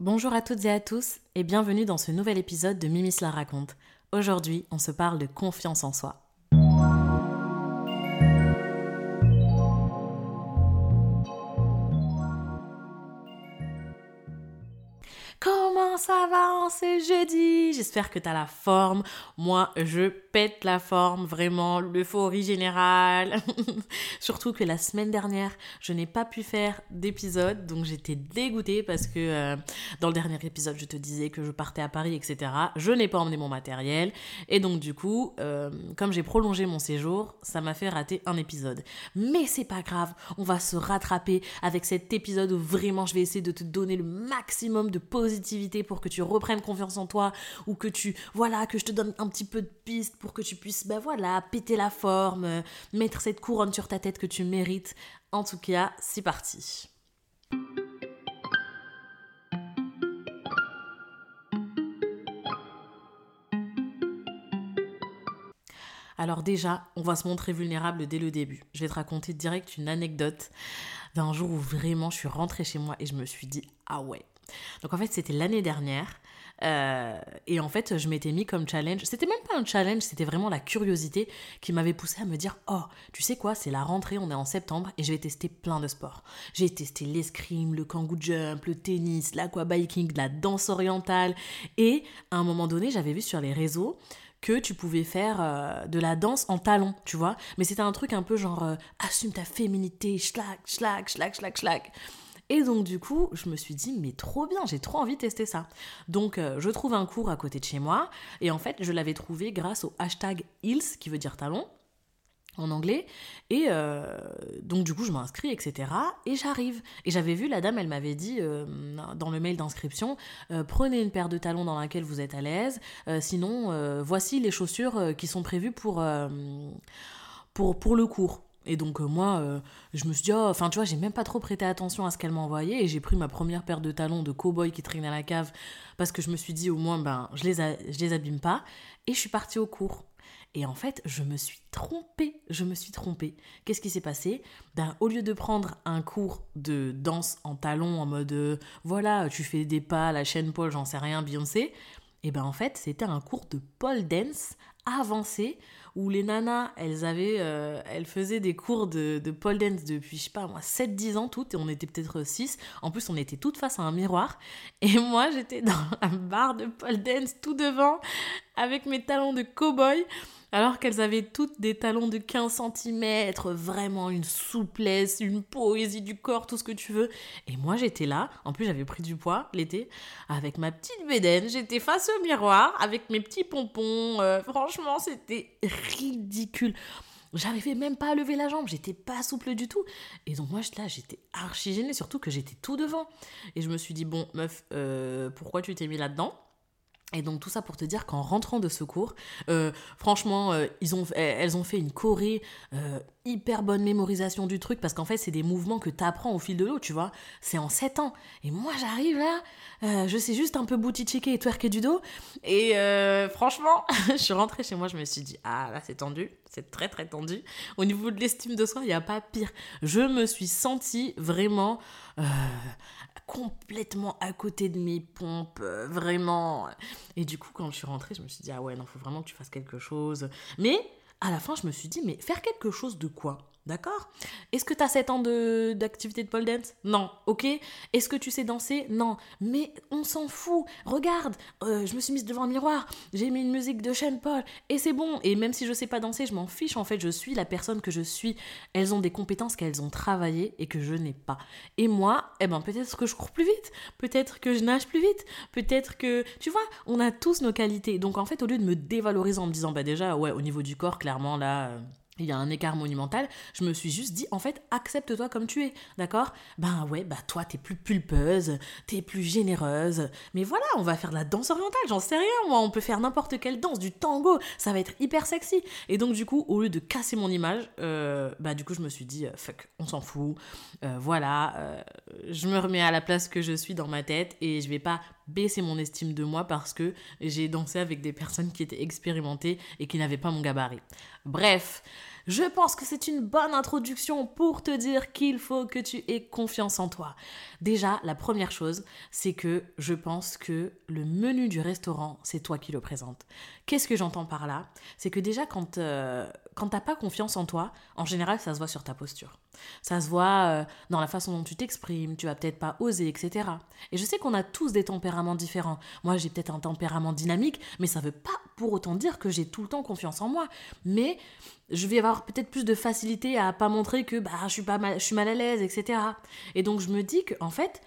Bonjour à toutes et à tous et bienvenue dans ce nouvel épisode de Mimi la raconte. Aujourd'hui, on se parle de confiance en soi. Ça va ce jeudi J'espère que tu as la forme. Moi, je pète la forme, vraiment, l'euphorie générale. Surtout que la semaine dernière, je n'ai pas pu faire d'épisode, donc j'étais dégoûtée parce que euh, dans le dernier épisode, je te disais que je partais à Paris, etc. Je n'ai pas emmené mon matériel. Et donc, du coup, euh, comme j'ai prolongé mon séjour, ça m'a fait rater un épisode. Mais c'est pas grave, on va se rattraper avec cet épisode où vraiment je vais essayer de te donner le maximum de positivité pour que tu reprennes confiance en toi ou que tu, voilà, que je te donne un petit peu de piste pour que tu puisses, ben voilà, péter la forme, euh, mettre cette couronne sur ta tête que tu mérites. En tout cas, c'est parti. Alors déjà, on va se montrer vulnérable dès le début. Je vais te raconter direct une anecdote d'un jour où vraiment je suis rentrée chez moi et je me suis dit ah ouais. Donc en fait c'était l'année dernière euh, et en fait je m'étais mis comme challenge. C'était même pas un challenge, c'était vraiment la curiosité qui m'avait poussé à me dire oh tu sais quoi c'est la rentrée, on est en septembre et je vais tester plein de sports. J'ai testé l'escrime, le kangoo jump, le tennis, l'aquabiking, la danse orientale et à un moment donné j'avais vu sur les réseaux que tu pouvais faire euh, de la danse en talons, tu vois. Mais c'était un truc un peu genre euh, assume ta féminité, schlag, schlag, schlag, schlag. Et donc du coup, je me suis dit mais trop bien, j'ai trop envie de tester ça. Donc euh, je trouve un cours à côté de chez moi et en fait, je l'avais trouvé grâce au hashtag heels qui veut dire talon en anglais. Et euh, donc du coup, je m'inscris, etc. Et j'arrive. Et j'avais vu, la dame, elle m'avait dit euh, dans le mail d'inscription, prenez une paire de talons dans laquelle vous êtes à l'aise. sinon, voici les chaussures qui sont prévues pour, pour le cours. Et donc moi, je me suis dit, oh, enfin tu vois, j'ai même pas trop prêté attention à ce qu'elle m'envoyait et j'ai pris ma première paire de talons de cow-boy qui traînait à la cave parce que je me suis dit au moins, ben, je les, je les abîme pas. Et je suis partie au cours. Et en fait, je me suis trompée, je me suis trompée. Qu'est-ce qui s'est passé? Ben, Au lieu de prendre un cours de danse en talons en mode euh, voilà, tu fais des pas, la chaîne Paul, j'en sais rien, Beyoncé, et eh ben en fait, c'était un cours de pole dance avancé où les nanas, elles avaient, euh, elles faisaient des cours de, pole dance depuis, je sais pas moi, 7-10 ans toutes, et on était peut-être 6. En plus, on était toutes face à un miroir. Et moi, j'étais dans un bar de pole dance tout devant, avec mes talons de cow-boy alors qu'elles avaient toutes des talons de 15 cm, vraiment une souplesse, une poésie du corps, tout ce que tu veux. Et moi j'étais là, en plus j'avais pris du poids l'été, avec ma petite bédaine, j'étais face au miroir, avec mes petits pompons, euh, franchement c'était ridicule. J'arrivais même pas à lever la jambe, j'étais pas souple du tout. Et donc moi là j'étais archi gênée, surtout que j'étais tout devant. Et je me suis dit, bon meuf, euh, pourquoi tu t'es mis là-dedans? Et donc tout ça pour te dire qu'en rentrant de ce cours, euh, franchement, euh, ont, elles ont fait une choré, euh, hyper bonne mémorisation du truc, parce qu'en fait c'est des mouvements que tu apprends au fil de l'eau, tu vois. C'est en 7 ans. Et moi j'arrive là, je sais juste un peu checker et twerker du dos. Et franchement, je suis rentrée chez moi, je me suis dit, ah là c'est tendu, c'est très très tendu. Au niveau de l'estime de soi, il n'y a pas pire. Je me suis sentie vraiment complètement à côté de mes pompes, euh, vraiment. Et du coup, quand je suis rentrée, je me suis dit, ah ouais, non, faut vraiment que tu fasses quelque chose. Mais à la fin, je me suis dit, mais faire quelque chose de quoi? D'accord? Est-ce que tu as 7 ans d'activité de, pole dance? Non. Ok. Est-ce que tu sais danser? Non. Mais on s'en fout. Regarde, euh, je me suis mise devant un miroir, j'ai mis une musique de Sean Paul et c'est bon. Et même si je sais pas danser, je m'en fiche. En fait, je suis la personne que je suis. Elles ont des compétences qu'elles ont travaillées et que je n'ai pas. Et moi, eh ben peut-être que je cours plus vite, peut-être que je nage plus vite, peut-être que tu vois, on a tous nos qualités. Donc en fait, au lieu de me dévaloriser en me disant bah déjà ouais, au niveau du corps, clairement là. Euh, il y a un écart monumental, je me suis juste dit, en fait, accepte-toi comme tu es, d'accord? Ben ouais, bah toi, t'es plus pulpeuse, t'es plus généreuse, mais voilà, on va faire de la danse orientale, j'en sais rien, moi, on peut faire n'importe quelle danse, du tango, ça va être hyper sexy. Et donc, du coup, au lieu de casser mon image, euh, bah du coup, je me suis dit, euh, fuck, on s'en fout, euh, voilà, je me remets à la place que je suis dans ma tête et je vais pas baisser mon estime de moi parce que j'ai dansé avec des personnes qui étaient expérimentées et qui n'avaient pas mon gabarit. Bref, je pense que c'est une bonne introduction pour te dire qu'il faut que tu aies confiance en toi. Déjà, la première chose, c'est que je pense que le menu du restaurant, c'est toi qui le présente. Qu'est-ce que j'entends par là? C'est que déjà, quand, euh, quand t'as pas confiance en toi, en général, ça se voit sur ta posture. Ça se voit euh, dans la façon dont tu t'exprimes, tu vas peut-être pas oser, etc. Et je sais qu'on a tous des tempéraments différents. Moi, j'ai peut-être un tempérament dynamique, mais ça veut pas pour autant dire que j'ai tout le temps confiance en moi. Mais je vais avoir peut-être plus de facilité à pas montrer que bah, je suis pas mal, je suis mal à l'aise, etc. Et donc je me dis que en fait,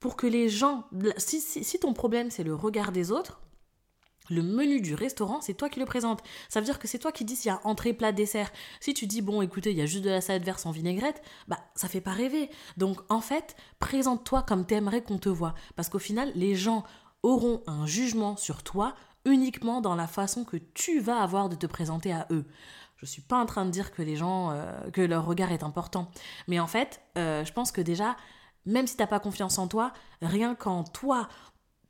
pour que les gens, si, ton problème c'est le regard des autres, le menu du restaurant, c'est toi qui le présente. Ça veut dire que c'est toi qui dis s'il y a entrée, plat, dessert. Si tu dis, bon, écoutez, il y a juste de la salade verte sans vinaigrette, bah, ça fait pas rêver. Donc, en fait, présente-toi comme t'aimerais qu'on te voit. Parce qu'au final, les gens auront un jugement sur toi uniquement dans la façon que tu vas avoir de te présenter à eux. Je suis pas en train de dire que les gens, euh, que leur regard est important. Mais en fait, euh, je pense que déjà, même si t'as pas confiance en toi, rien qu'en toi,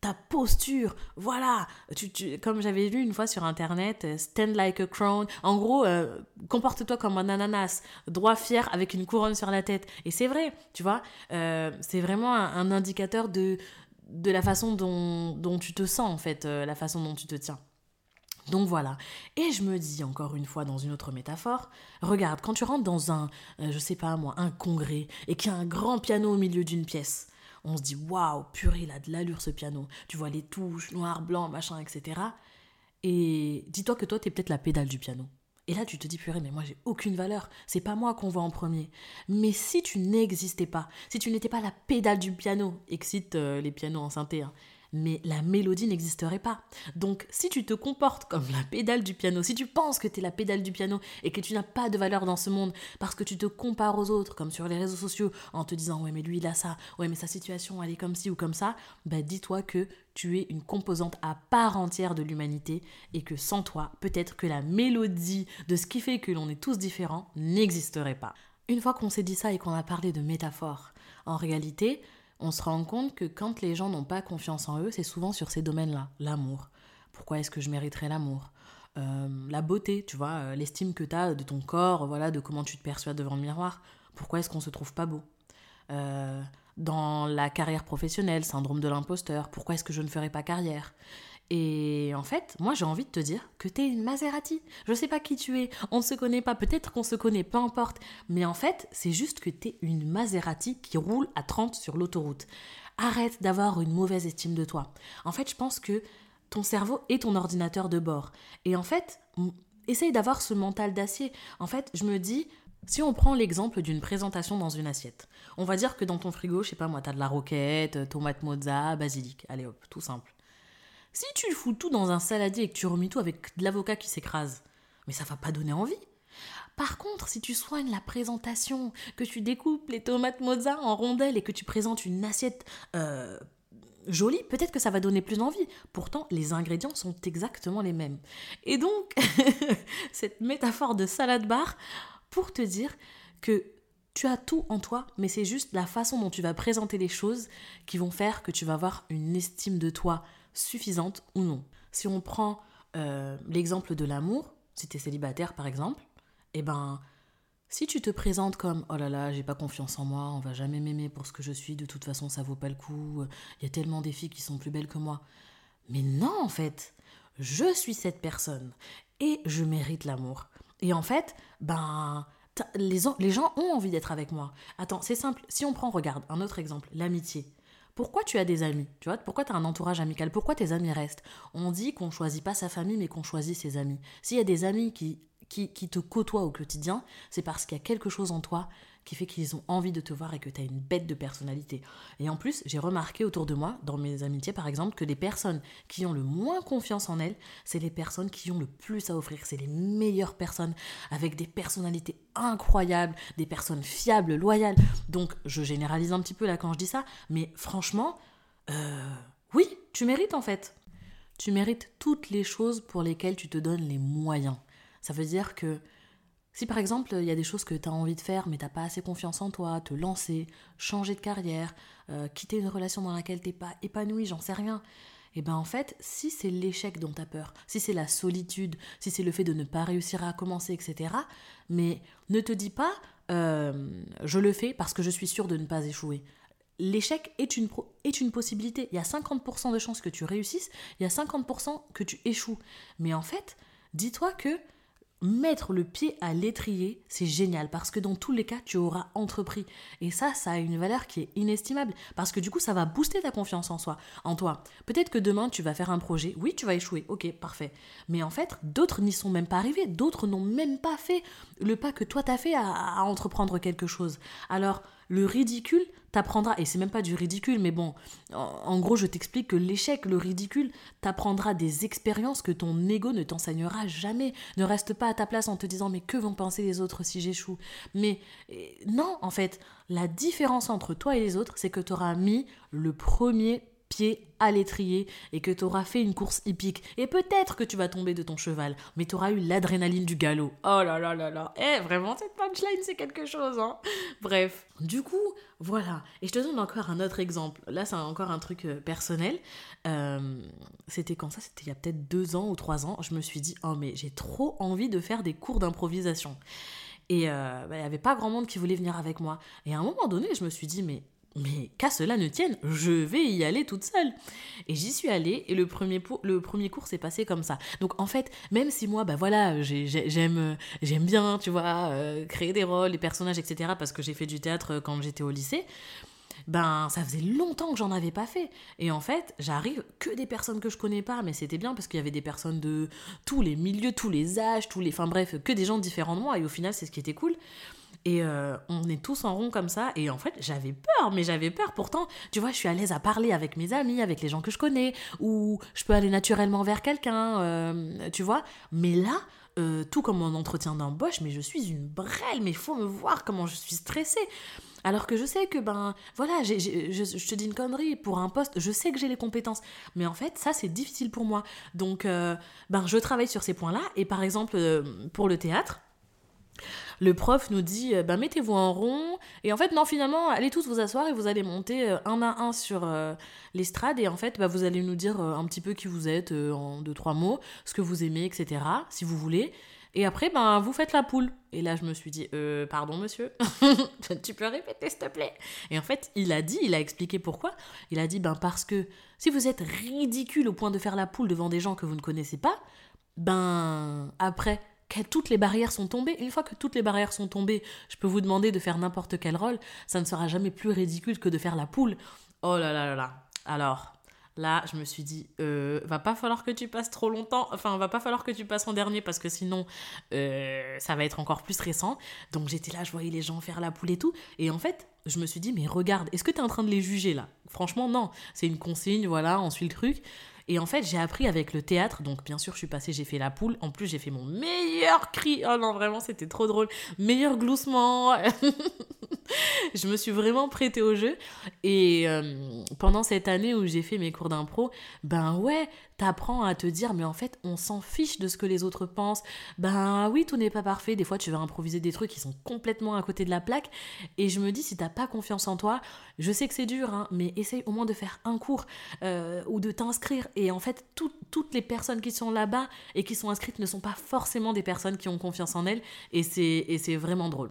ta posture, voilà, tu, comme j'avais lu une fois sur internet, euh, stand like a crown, en gros, euh, comporte-toi comme un ananas, droit fier avec une couronne sur la tête. Et c'est vrai, tu vois, euh, c'est vraiment un, indicateur de, de la façon dont, dont tu te sens, en fait, la façon dont tu te tiens. Donc voilà. Et je me dis encore une fois dans une autre métaphore, regarde, quand tu rentres dans un, je sais pas moi, un congrès et qu'il y a un grand piano au milieu d'une pièce, on se dit waouh, purée, il a de l'allure ce piano. Tu vois les touches, noir, blanc, machin, etc. Et dis-toi que toi, tu es peut-être la pédale du piano. Et là, tu te dis, purée, mais moi, j'ai aucune valeur. C'est pas moi qu'on voit en premier. Mais si tu n'existais pas, si tu n'étais pas la pédale du piano, excite euh, les pianos en synthé, hein, mais la mélodie n'existerait pas. Donc si tu te comportes comme la pédale du piano, si tu penses que tu es la pédale du piano et que tu n'as pas de valeur dans ce monde parce que tu te compares aux autres, comme sur les réseaux sociaux, en te disant ouais mais lui il a ça, ouais mais sa situation elle est comme ci ou comme ça, bah dis-toi que tu es une composante à part entière de l'humanité et que sans toi, peut-être que la mélodie de ce qui fait que l'on est tous différents n'existerait pas. Une fois qu'on s'est dit ça et qu'on a parlé de métaphores, en réalité, on se rend compte que quand les gens n'ont pas confiance en eux, c'est souvent sur ces domaines-là. L'amour. Pourquoi est-ce que je mériterais l'amour? Euh, La beauté, tu vois, euh, l'estime que tu as de ton corps, voilà, de comment tu te perçois devant le miroir. Pourquoi est-ce qu'on se trouve pas beau? Euh, Dans la carrière professionnelle, syndrome de l'imposteur. Pourquoi est-ce que je ne ferai pas carrière? Et en fait, moi j'ai envie de te dire que t'es une Maserati. Je sais pas qui tu es, on ne se connaît pas, peut-être qu'on se connaît, peu importe. Mais en fait, c'est juste que t'es une Maserati qui roule à 30 sur l'autoroute. Arrête d'avoir une mauvaise estime de toi. En fait, je pense que ton cerveau est ton ordinateur de bord. Et en fait, essaye d'avoir ce mental d'acier. En fait, je me dis, si on prend l'exemple d'une présentation dans une assiette, on va dire que dans ton frigo, je sais pas moi, t'as de la roquette, tomate mozza, basilic. Allez hop, tout simple. Si tu fous tout dans un saladier et que tu remis tout avec de l'avocat qui s'écrase, mais ça va pas donner envie. Par contre, si tu soignes la présentation, que tu découpes les tomates mozza en rondelles et que tu présentes une assiette euh, jolie, peut-être que ça va donner plus envie. Pourtant, les ingrédients sont exactement les mêmes. Et donc, cette métaphore de salade bar pour te dire que tu as tout en toi, mais c'est juste la façon dont tu vas présenter les choses qui vont faire que tu vas avoir une estime de toi suffisante ou non. Si on prend euh, l'exemple de l'amour, si tu es célibataire par exemple, eh ben, si tu te présentes comme oh là là, j'ai pas confiance en moi, on va jamais m'aimer pour ce que je suis, de toute façon ça vaut pas le coup, il y a tellement des filles qui sont plus belles que moi. Mais non, en fait, je suis cette personne et je mérite l'amour. Et en fait, ben, les gens ont envie d'être avec moi. Attends, c'est simple. Si on prend, regarde, un autre exemple, l'amitié. Pourquoi tu as des amis Tu vois, pourquoi tu as un entourage amical? Pourquoi tes amis restent? On dit qu'on choisit pas sa famille, mais qu'on choisit ses amis. S'il y a des amis qui, qui, qui te côtoient au quotidien, c'est parce qu'il y a quelque chose en toi qui fait qu'ils ont envie de te voir et que tu as une bête de personnalité. Et en plus, j'ai remarqué autour de moi, dans mes amitiés par exemple, que les personnes qui ont le moins confiance en elles, c'est les personnes qui ont le plus à offrir. C'est les meilleures personnes avec des personnalités incroyables, des personnes fiables, loyales. Donc, je généralise un petit peu là quand je dis ça, mais franchement, euh, oui, tu mérites en fait. Tu mérites toutes les choses pour lesquelles tu te donnes les moyens. Ça veut dire que si par exemple il y a des choses que tu as envie de faire mais t'as pas assez confiance en toi, te lancer, changer de carrière, euh, quitter une relation dans laquelle t'es pas épanoui, j'en sais rien, Et ben en fait, si c'est l'échec dont tu as peur, si c'est la solitude, si c'est le fait de ne pas réussir à commencer, etc., mais ne te dis pas euh, je le fais parce que je suis sûre de ne pas échouer. L'échec est une, est une possibilité. Il y a 50% de chances que tu réussisses, il y a 50% que tu échoues. Mais en fait, dis-toi que mettre le pied à l'étrier, c'est génial parce que dans tous les cas, tu auras entrepris. Et ça, ça a une valeur qui est inestimable parce que du coup, ça va booster ta confiance en soi, en toi. Peut-être que demain, tu vas faire un projet. Oui, tu vas échouer. Ok, parfait. Mais en fait, d'autres n'y sont même pas arrivés. D'autres n'ont même pas fait le pas que toi t'as fait à, à entreprendre quelque chose. Alors, le ridicule t'apprendra, et c'est même pas du ridicule, mais bon, en, gros, je t'explique que l'échec, le ridicule, t'apprendra des expériences que ton ego ne t'enseignera jamais. Ne reste pas à ta place en te disant, mais que vont penser les autres si j'échoue? Mais non, en fait, la différence entre toi et les autres, c'est que tu auras mis le premier pied à l'étrier et que tu auras fait une course hippique. Et peut-être que tu vas tomber de ton cheval, mais tu auras eu l'adrénaline du galop. Oh là là là là. Eh, vraiment, cette punchline, c'est quelque chose, hein. Bref. Du coup, voilà. Et je te donne encore un autre exemple. Là, c'est encore un truc euh, personnel. Euh, c'était quand ça? C'était il y a peut-être deux ans ou trois ans. Je me suis dit, oh, mais j'ai trop envie de faire des cours d'improvisation. Et euh, bah, il n'y avait pas grand monde qui voulait venir avec moi. Et à un moment donné, je me suis dit, mais mais qu'à cela ne tienne, je vais y aller toute seule. Et j'y suis allée et le premier, le premier cours s'est passé comme ça. Donc en fait, même si moi, bah voilà, j'aime bien, tu vois, euh, créer des rôles, les personnages, etc., parce que j'ai fait du théâtre quand j'étais au lycée, ben ça faisait longtemps que j'en avais pas fait. Et en fait, j'arrive que des personnes que je connais pas, mais c'était bien parce qu'il y avait des personnes de tous les milieux, tous les âges, tous les, enfin bref, que des gens différents de moi. Et au final, c'est ce qui était cool. Et euh, on est tous en rond comme ça. Et en fait, j'avais peur, mais j'avais peur. Pourtant, tu vois, je suis à l'aise à parler avec mes amis, avec les gens que je connais, ou je peux aller naturellement vers quelqu'un, euh, tu vois. Mais là, euh, tout comme mon entretien d'embauche, mais je suis une brêle, mais il faut me voir comment je suis stressée. Alors que je sais que, ben, voilà, je, je, te dis une connerie, pour un poste, je sais que j'ai les compétences. Mais en fait, ça, c'est difficile pour moi. Donc, ben, je travaille sur ces points-là. Et par exemple, pour le théâtre, le prof nous dit bah, mettez-vous en rond. Et en fait non finalement allez tous vous asseoir et vous allez monter euh, un à un sur euh, l'estrade. Et en fait bah, vous allez nous dire un petit peu qui vous êtes en deux trois mots ce que vous aimez etc si vous voulez. Et après ben vous faites la poule. Et là je me suis dit pardon monsieur tu peux répéter s'il te plaît? Et en fait il a dit il a expliqué pourquoi. Il a dit ben parce que si vous êtes ridicule au point de faire la poule devant des gens que vous ne connaissez pas ben après toutes les barrières sont tombées. Une fois que toutes les barrières sont tombées, je peux vous demander de faire n'importe quel rôle, ça ne sera jamais plus ridicule que de faire la poule. Oh là là là là. Alors, là, je me suis dit, euh, va pas falloir que tu passes trop longtemps, enfin, va pas falloir que tu passes en dernier parce que sinon, euh, ça va être encore plus stressant. Donc j'étais là, je voyais les gens faire la poule et tout. Et en fait, je me suis dit, mais regarde, est-ce que tu es en train de les juger là? Franchement, non. C'est une consigne, voilà, on suit le truc. Et en fait, j'ai appris avec le théâtre. Donc, bien sûr, je suis passée, j'ai fait la poule. En plus, j'ai fait mon meilleur cri. Oh non, vraiment, c'était trop drôle. Meilleur gloussement. je me suis vraiment prêtée au jeu. Et euh, pendant cette année où j'ai fait mes cours d'impro, ben ouais, t'apprends à te dire, mais en fait, on s'en fiche de ce que les autres pensent. Ben oui, tout n'est pas parfait. Des fois, tu vas improviser des trucs qui sont complètement à côté de la plaque. Et je me dis, si t'as pas confiance en toi, je sais que c'est dur, hein, mais essaye au moins de faire un cours euh, ou de t'inscrire. Et en fait, toutes les personnes qui sont là-bas et qui sont inscrites ne sont pas forcément des personnes qui ont confiance en elles. Et c'est vraiment drôle.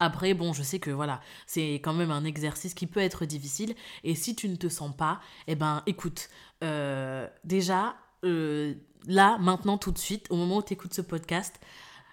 Après, bon, je sais que voilà, c'est quand même un exercice qui peut être difficile. Et si tu ne te sens pas, eh ben, écoute, euh, déjà, euh, là, maintenant, tout de suite, au moment où tu écoutes ce podcast,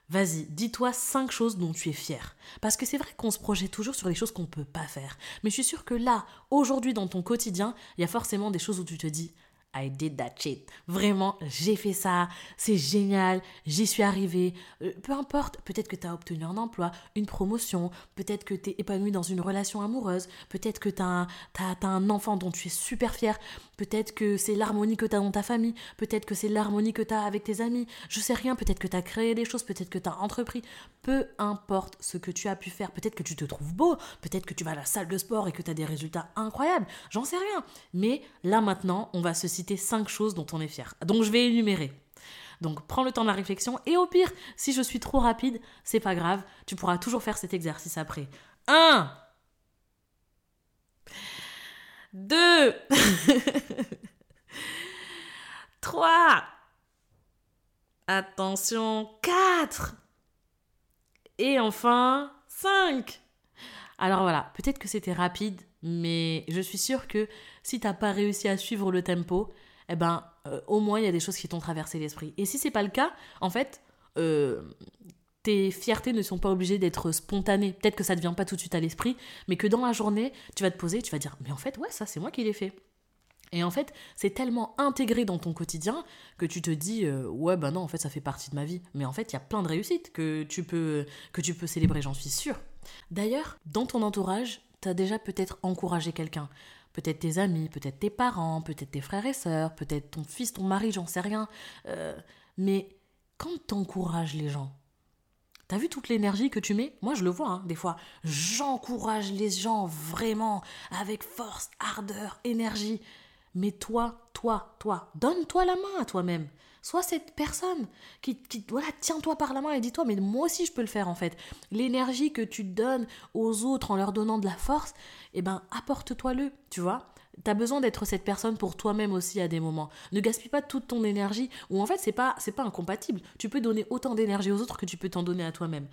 Vas-y, dis-toi cinq choses dont tu es fier. Parce que c'est vrai qu'on se projette toujours sur les choses qu'on ne peut pas faire. Mais je suis sûre que là, aujourd'hui, dans ton quotidien, il y a forcément des choses où tu te dis I did that shit. Vraiment, j'ai fait ça, c'est génial, j'y suis arrivé. Euh, peu importe, peut-être que tu as obtenu un emploi, une promotion, peut-être que tu es épanoui dans une relation amoureuse, peut-être que tu as, as, un enfant dont tu es super fier, peut-être que c'est l'harmonie que tu as dans ta famille, peut-être que c'est l'harmonie que tu as avec tes amis, je sais rien, peut-être que tu as créé des choses, peut-être que tu as entrepris, peu importe ce que tu as pu faire, peut-être que tu te trouves beau, peut-être que tu vas à la salle de sport et que tu as des résultats incroyables, j'en sais rien. Mais là maintenant, on va se citer cinq choses dont on est fier. Donc je vais énumérer. Donc prends le temps de la réflexion et au pire, si je suis trop rapide, c'est pas grave, tu pourras toujours faire cet exercice après. 1 2 3 Attention, 4 et enfin, 5. Alors voilà, peut-être que c'était rapide, mais je suis sûre que si t'as pas réussi à suivre le tempo, eh ben, euh, au moins il y a des choses qui t'ont traversé l'esprit. Et si c'est pas le cas, en fait, euh, tes fiertés ne sont pas obligées d'être spontanées. Peut-être que ça ne vient pas tout de suite à l'esprit, mais que dans la journée, tu vas te poser, tu vas dire, mais en fait, ouais, ça c'est moi qui l'ai fait. Et en fait, c'est tellement intégré dans ton quotidien que tu te dis euh, ouais ben non en fait ça fait partie de ma vie. Mais en fait, il y a plein de réussites que tu peux célébrer, j'en suis sûre. D'ailleurs, dans ton entourage, tu as déjà peut-être encouragé quelqu'un. Peut-être tes amis, peut-être tes parents, peut-être tes frères et sœurs, peut-être ton fils, ton mari, j'en sais rien. Euh, mais quand tu encourages les gens, T'as vu toute l'énergie que tu mets? Moi, je le vois, hein, des fois. J'encourage les gens vraiment avec force, ardeur, énergie. Mais toi, toi, toi, donne-toi la main à toi-même. Sois cette personne qui, qui voilà, tiens-toi par la main et dis-toi, mais moi aussi je peux le faire en fait. L'énergie que tu donnes aux autres en leur donnant de la force, eh ben, apporte-toi-le, tu vois. T'as besoin d'être cette personne pour toi-même aussi à des moments. Ne gaspille pas toute ton énergie, ou en fait c'est pas c'est pas incompatible. Tu peux donner autant d'énergie aux autres que tu peux t'en donner à toi-même.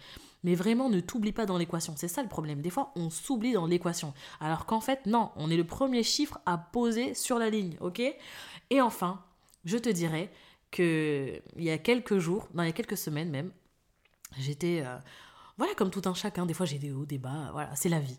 Mais vraiment ne t'oublie pas dans l'équation. C'est ça le problème. Des fois on s'oublie dans l'équation, alors qu'en fait non, on est le premier chiffre à poser sur la ligne, ok? Et enfin, je te dirais que il y a quelques jours, dans il y a quelques semaines même, j'étais euh, voilà comme tout un chacun. Des fois j'ai des hauts, des bas. Voilà, c'est la vie.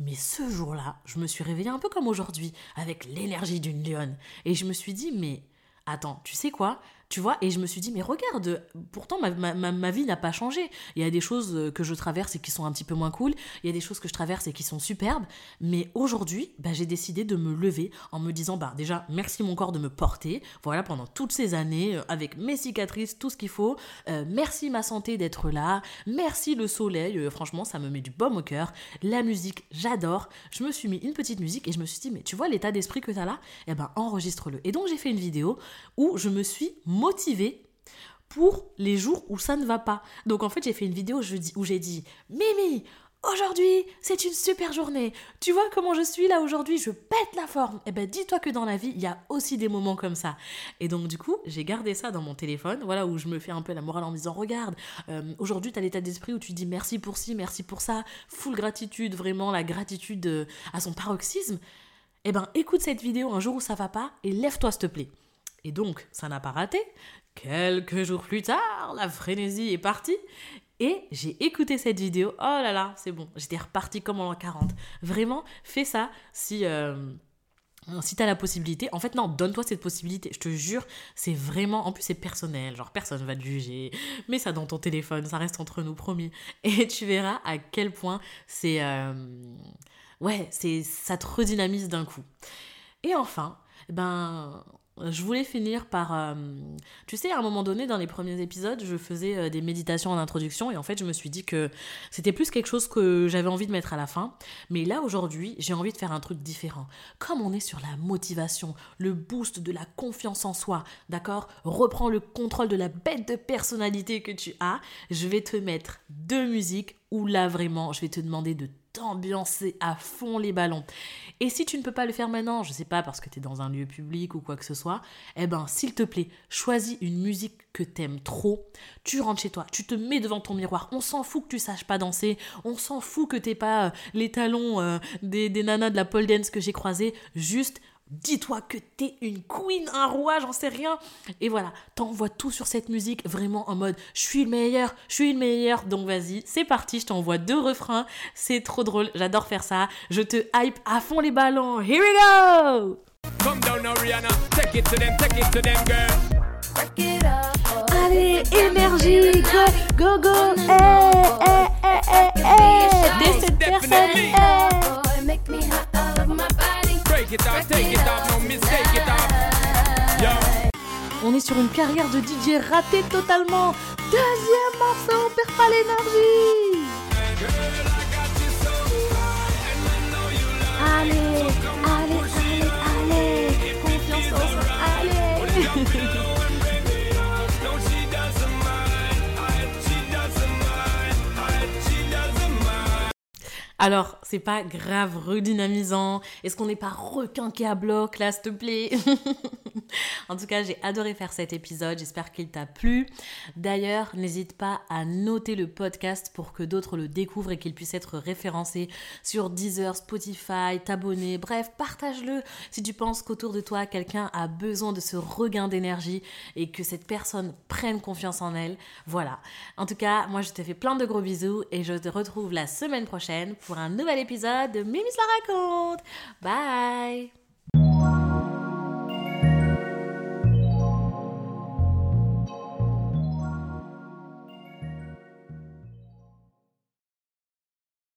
Mais ce jour-là, je me suis réveillée un peu comme aujourd'hui, avec l'énergie d'une lionne. Et je me suis dit, mais attends, tu sais quoi? Tu vois, et je me suis dit, mais regarde, pourtant ma, vie n'a pas changé. Il y a des choses euh, que je traverse et qui sont un petit peu moins cool, il y a des choses que je traverse et qui sont superbes, mais aujourd'hui, bah, j'ai décidé de me lever en me disant, bah déjà, merci mon corps de me porter, voilà, pendant toutes ces années, euh, avec mes cicatrices, tout ce qu'il faut, euh, merci ma santé d'être là, merci le soleil, franchement, ça me met du baume au cœur, la musique, j'adore, je me suis mis une petite musique et je me suis dit, mais tu vois l'état d'esprit que tu as là, eh ben enregistre-le. Et donc j'ai fait une vidéo où je me suis motivée pour les jours où ça ne va pas. Donc en fait, j'ai fait une vidéo où j'ai dit Mimi, Aujourd'hui, c'est une super journée. Tu vois comment je suis là aujourd'hui? Je pète la forme. Eh ben, dis-toi que dans la vie, il y a aussi des moments comme ça. Et donc, du coup, j'ai gardé ça dans mon téléphone, voilà, où je me fais un peu la morale en disant Regarde, euh, aujourd'hui, tu as l'état d'esprit où tu dis merci pour ci, merci pour ça, full gratitude, vraiment la gratitude euh, à son paroxysme. Eh ben, écoute cette vidéo un jour où ça va pas et lève-toi, s'il te plaît. Et donc, ça n'a pas raté. Quelques jours plus tard, la frénésie est partie. Et j'ai écouté cette vidéo. Oh là là, c'est bon. J'étais repartie comme en 40. Vraiment, fais ça si... Euh, si t'as la possibilité, en fait non, donne-toi cette possibilité. Je te jure, c'est vraiment, en plus c'est personnel, genre personne va te juger. Mets ça dans ton téléphone, ça reste entre nous, promis. Et tu verras à quel point c'est, euh, ouais, c'est, ça te redynamise d'un coup. Et enfin, ben, je voulais finir par... Euh, tu sais, à un moment donné, dans les premiers épisodes, je faisais euh, des méditations en introduction et en fait, je me suis dit que c'était plus quelque chose que j'avais envie de mettre à la fin. Mais là, aujourd'hui, j'ai envie de faire un truc différent. Comme on est sur la motivation, le boost de la confiance en soi, d'accord? Reprends le contrôle de la bête de personnalité que tu as. Je vais te mettre deux musiques où là, vraiment, je vais te demander de t'ambiancer à fond les ballons. Et si tu ne peux pas le faire maintenant, je sais pas parce que tu es dans un lieu public ou quoi que ce soit, eh ben s'il te plaît, choisis une musique que t'aimes trop. Tu rentres chez toi, tu te mets devant ton miroir. On s'en fout que tu saches pas danser, on s'en fout que t'aies pas euh, les talons euh, des, des nanas de la pole dance que j'ai croisé. Juste Dis-toi que t'es une queen, un roi, j'en sais rien. Et voilà, t'envoies tout sur cette musique, vraiment en mode je suis le meilleur, je suis le meilleur. Donc vas-y, c'est parti, je t'envoie deux refrains. C'est trop drôle, j'adore faire ça. Je te hype à fond les ballons. Here we go! Allez, énergie, go, go, go, eh, eh, eh, eh, eh, Dès cette personne, eh. On sur une carrière de DJ ratée totalement. Deuxième morceau, on perd pas l'énergie. Allez, allez, allez, allez. Confiance en soi, allez. Alors, C'est pas grave redynamisant Est-ce qu'on n'est pas requinqué à bloc là, s'il te plaît? En tout cas, j'ai adoré faire cet épisode. J'espère qu'il t'a plu. D'ailleurs, n'hésite pas à noter le podcast pour que d'autres le découvrent et qu'il puisse être référencé sur Deezer, Spotify, t'abonner. Bref, partage-le si tu penses qu'autour de toi, quelqu'un a besoin de ce regain d'énergie et que cette personne prenne confiance en elle. Voilà. En tout cas, moi, je te fais plein de gros bisous et je te retrouve la semaine prochaine pour un nouvel épisode de Mimi la raconte. Bye